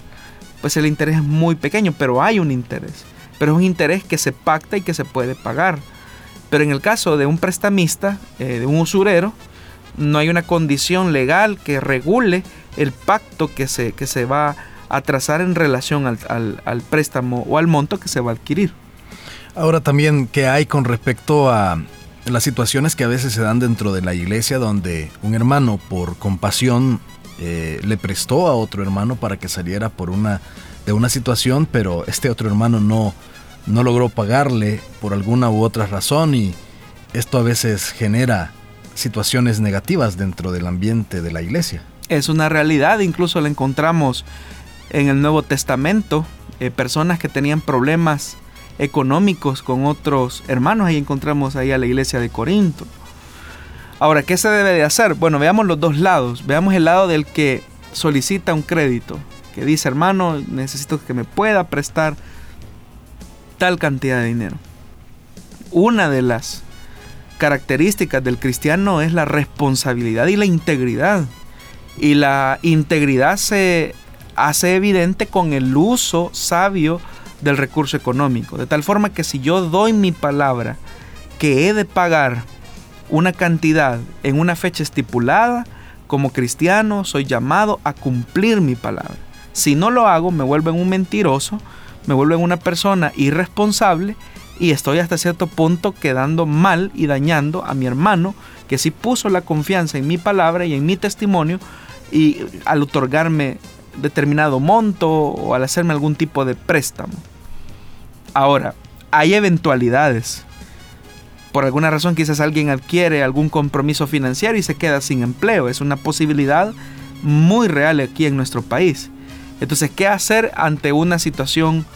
pues el interés es muy pequeño, pero hay un interés. Pero es un interés que se pacta y que se puede pagar. Pero en el caso de un prestamista, eh, de un usurero, no hay una condición legal que regule el pacto que se, que se va a trazar en relación al, al préstamo o al monto que se va a adquirir. Ahora también, ¿qué hay con respecto a las situaciones que a veces se dan dentro de la iglesia donde un hermano por compasión eh, le prestó a otro hermano para que saliera por una de una situación, pero este otro hermano no, no logró pagarle por alguna u otra razón y esto a veces genera situaciones negativas dentro del ambiente de la iglesia. Es una realidad, incluso la encontramos en el Nuevo Testamento, eh, personas que tenían problemas económicos con otros hermanos, ahí encontramos ahí a la iglesia de Corinto. Ahora, ¿qué se debe de hacer? Bueno, veamos los dos lados. Veamos el lado del que solicita un crédito, que dice, hermano, necesito que me pueda prestar tal cantidad de dinero. Una de las características del cristiano es la responsabilidad y la integridad. Y la integridad se hace evidente con el uso sabio del recurso económico. De tal forma que si yo doy mi palabra que he de pagar una cantidad en una fecha estipulada, como cristiano soy llamado a cumplir mi palabra. Si no lo hago, me vuelvo un mentiroso, me vuelvo una persona irresponsable y estoy hasta cierto punto quedando mal y dañando a mi hermano que sí puso la confianza en mi palabra y en mi testimonio y al otorgarme determinado monto o al hacerme algún tipo de préstamo. Ahora, hay eventualidades. Por alguna razón quizás alguien adquiere algún compromiso financiero y se queda sin empleo. Es una posibilidad muy real aquí en nuestro país. Entonces, ¿qué hacer ante una situación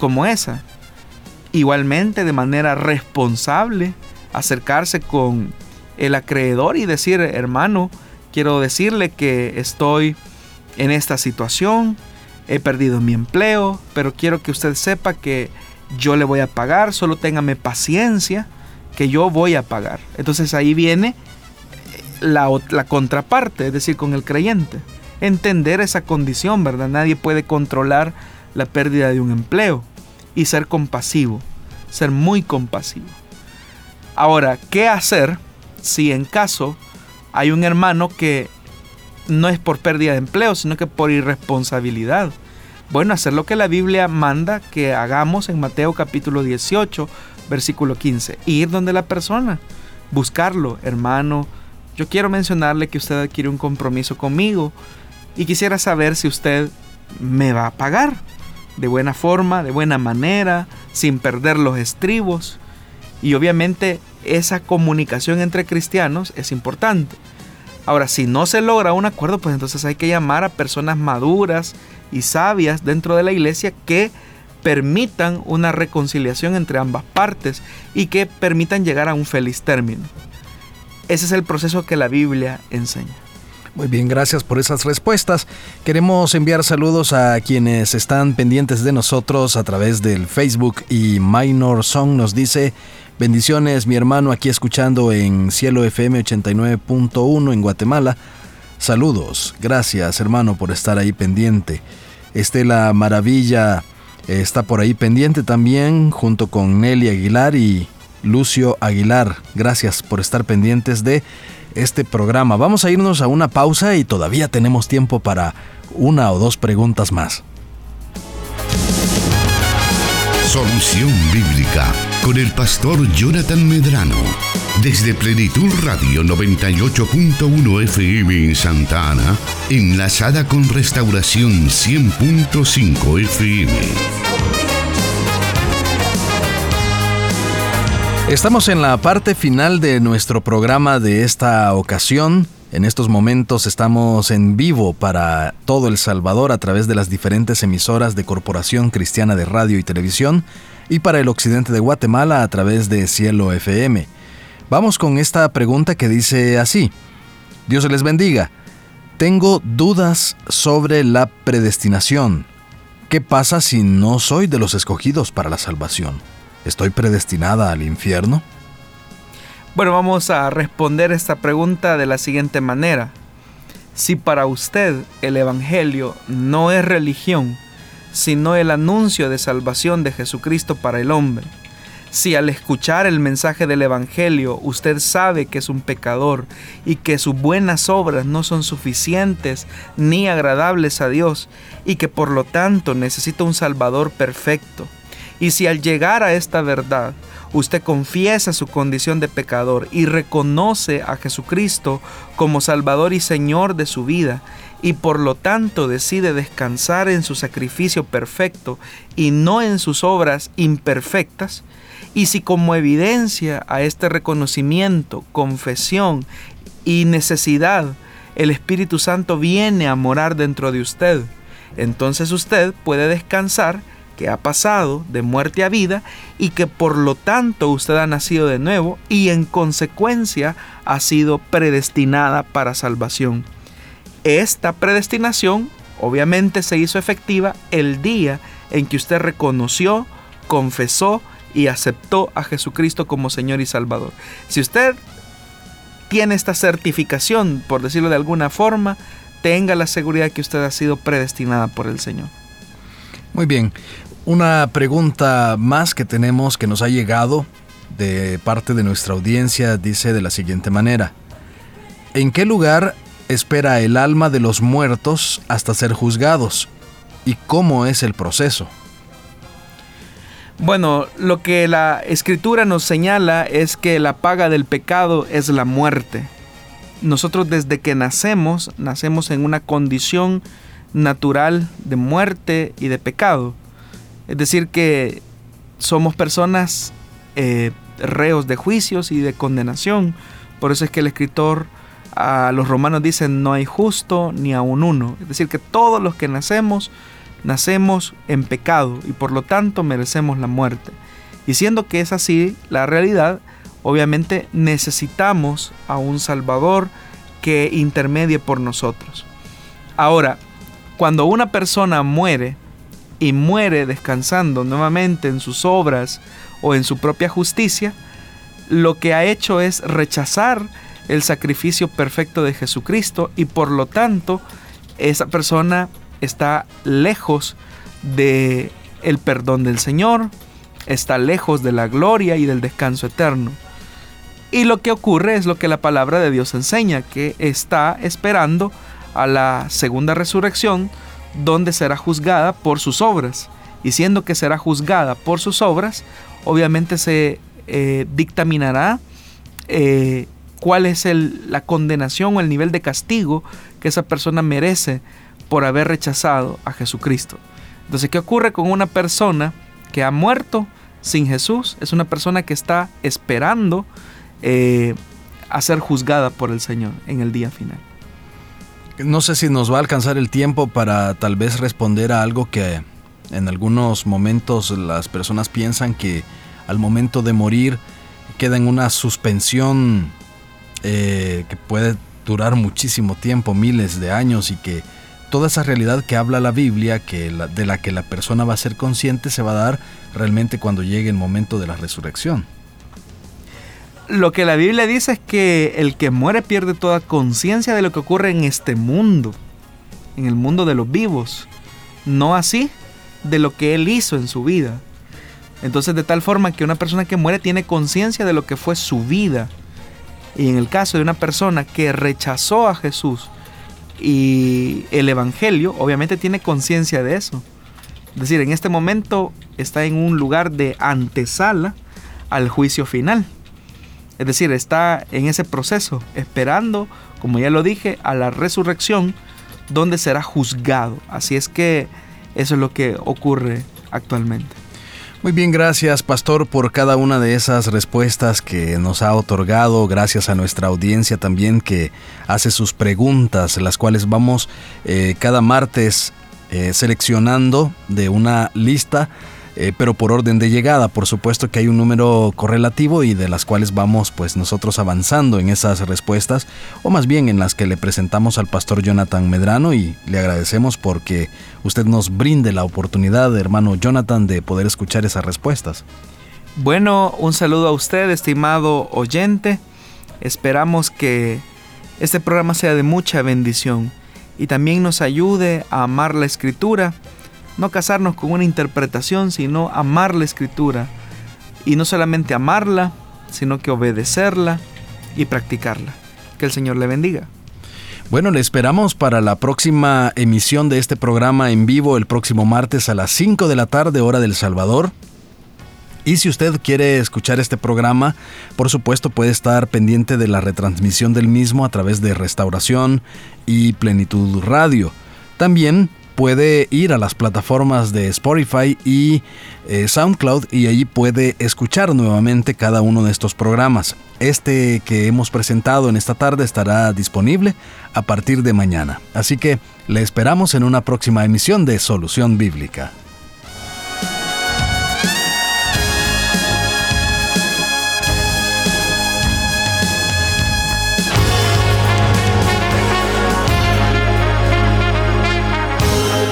como esa? Igualmente, de manera responsable, acercarse con el acreedor y decir, hermano, quiero decirle que estoy en esta situación, he perdido mi empleo, pero quiero que usted sepa que yo le voy a pagar, solo téngame paciencia, que yo voy a pagar. Entonces ahí viene eh, la, la contraparte, es decir, con el creyente. Entender esa condición, ¿verdad? Nadie puede controlar la pérdida de un empleo y ser compasivo, ser muy compasivo. Ahora, ¿qué hacer si en caso hay un hermano que no es por pérdida de empleo, sino que por irresponsabilidad? Bueno, hacer lo que la Biblia manda que hagamos en Mateo capítulo 18, versículo 15. Ir donde la persona, buscarlo, hermano. Yo quiero mencionarle que usted adquiere un compromiso conmigo y quisiera saber si usted me va a pagar de buena forma, de buena manera, sin perder los estribos. Y obviamente esa comunicación entre cristianos es importante. Ahora, si no se logra un acuerdo, pues entonces hay que llamar a personas maduras y sabias dentro de la iglesia que permitan una reconciliación entre ambas partes y que permitan llegar a un feliz término. Ese es el proceso que la Biblia enseña. Muy bien, gracias por esas respuestas. Queremos enviar saludos a quienes están pendientes de nosotros a través del Facebook y Minor Song nos dice, bendiciones mi hermano aquí escuchando en Cielo FM 89.1 en Guatemala. Saludos, gracias hermano por estar ahí pendiente. Estela Maravilla eh, está por ahí pendiente también, junto con Nelly Aguilar y Lucio Aguilar. Gracias por estar pendientes de este programa. Vamos a irnos a una pausa y todavía tenemos tiempo para una o dos preguntas más. Solución Bíblica con el pastor Jonathan Medrano. Desde Plenitud Radio 98.1 FM en Santa Ana, enlazada con Restauración 100.5 FM. Estamos en la parte final de nuestro programa de esta ocasión. En estos momentos estamos en vivo para todo El Salvador a través de las diferentes emisoras de Corporación Cristiana de Radio y Televisión y para el occidente de Guatemala a través de Cielo FM. Vamos con esta pregunta que dice así. Dios les bendiga. Tengo dudas sobre la predestinación. ¿Qué pasa si no soy de los escogidos para la salvación? ¿Estoy predestinada al infierno? Bueno, vamos a responder esta pregunta de la siguiente manera. Si para usted el Evangelio no es religión, sino el anuncio de salvación de Jesucristo para el hombre, si al escuchar el mensaje del Evangelio usted sabe que es un pecador y que sus buenas obras no son suficientes ni agradables a Dios y que por lo tanto necesita un Salvador perfecto, y si al llegar a esta verdad usted confiesa su condición de pecador y reconoce a Jesucristo como Salvador y Señor de su vida, y por lo tanto decide descansar en su sacrificio perfecto y no en sus obras imperfectas, y si como evidencia a este reconocimiento, confesión y necesidad, el Espíritu Santo viene a morar dentro de usted, entonces usted puede descansar que ha pasado de muerte a vida y que por lo tanto usted ha nacido de nuevo y en consecuencia ha sido predestinada para salvación. Esta predestinación obviamente se hizo efectiva el día en que usted reconoció, confesó y aceptó a Jesucristo como Señor y Salvador. Si usted tiene esta certificación, por decirlo de alguna forma, tenga la seguridad que usted ha sido predestinada por el Señor. Muy bien. Una pregunta más que tenemos que nos ha llegado de parte de nuestra audiencia dice de la siguiente manera. ¿En qué lugar espera el alma de los muertos hasta ser juzgados? ¿Y cómo es el proceso? Bueno, lo que la escritura nos señala es que la paga del pecado es la muerte. Nosotros desde que nacemos, nacemos en una condición natural de muerte y de pecado. Es decir, que somos personas eh, reos de juicios y de condenación. Por eso es que el escritor a los romanos dice no hay justo ni aun uno. Es decir, que todos los que nacemos nacemos en pecado y por lo tanto merecemos la muerte. Y siendo que es así la realidad, obviamente necesitamos a un Salvador que intermedie por nosotros. Ahora, cuando una persona muere y muere descansando nuevamente en sus obras o en su propia justicia, lo que ha hecho es rechazar el sacrificio perfecto de Jesucristo y por lo tanto esa persona está lejos de el perdón del Señor, está lejos de la gloria y del descanso eterno. Y lo que ocurre es lo que la palabra de Dios enseña, que está esperando a la segunda resurrección, donde será juzgada por sus obras. Y siendo que será juzgada por sus obras, obviamente se eh, dictaminará eh, cuál es la condenación o el nivel de castigo que esa persona merece por haber rechazado a Jesucristo. Entonces, ¿qué ocurre con una persona que ha muerto sin Jesús? Es una persona que está esperando eh, a ser juzgada por el Señor en el día final. No sé si nos va a alcanzar el tiempo para tal vez responder a algo que en algunos momentos las personas piensan que al momento de morir queda en una suspensión eh, que puede durar muchísimo tiempo, miles de años y que toda esa realidad que habla la Biblia, que de la que la persona va a ser consciente, se va a dar realmente cuando llegue el momento de la resurrección. Lo que la Biblia dice es que el que muere pierde toda conciencia de lo que ocurre en este mundo, en el mundo de los vivos, no así de lo que él hizo en su vida. Entonces de tal forma que una persona que muere tiene conciencia de lo que fue su vida. Y en el caso de una persona que rechazó a Jesús, y el Evangelio obviamente tiene conciencia de eso. Es decir, en este momento está en un lugar de antesala al juicio final. Es decir, está en ese proceso, esperando, como ya lo dije, a la resurrección, donde será juzgado. Así es que eso es lo que ocurre actualmente. Muy bien, gracias Pastor por cada una de esas respuestas que nos ha otorgado, gracias a nuestra audiencia también que hace sus preguntas, las cuales vamos eh, cada martes eh, seleccionando de una lista eh, pero por orden de llegada. Por supuesto que hay un número correlativo y de las cuales vamos pues nosotros avanzando en esas respuestas, o más bien en las que le presentamos al pastor Jonathan Medrano y le agradecemos porque usted nos brinde la oportunidad, hermano Jonathan, de poder escuchar esas respuestas. Bueno, un saludo a usted, estimado oyente. Esperamos que este programa sea de mucha bendición y también nos ayude a amar la escritura, no casarnos con una interpretación, sino amar la escritura y no solamente amarla, sino que obedecerla y practicarla. Que el Señor le bendiga. Bueno, le esperamos para la próxima emisión de este programa en vivo el próximo martes a las 5 de la tarde hora del Salvador. Y si usted quiere escuchar este programa, por supuesto puede estar pendiente de la retransmisión del mismo a través de Restauración y Plenitud Radio. También puede ir a las plataformas de Spotify y eh, SoundCloud y allí puede escuchar nuevamente cada uno de estos programas. Este que hemos presentado en esta tarde estará disponible a partir de mañana. Así que le esperamos en una próxima emisión de Solución Bíblica.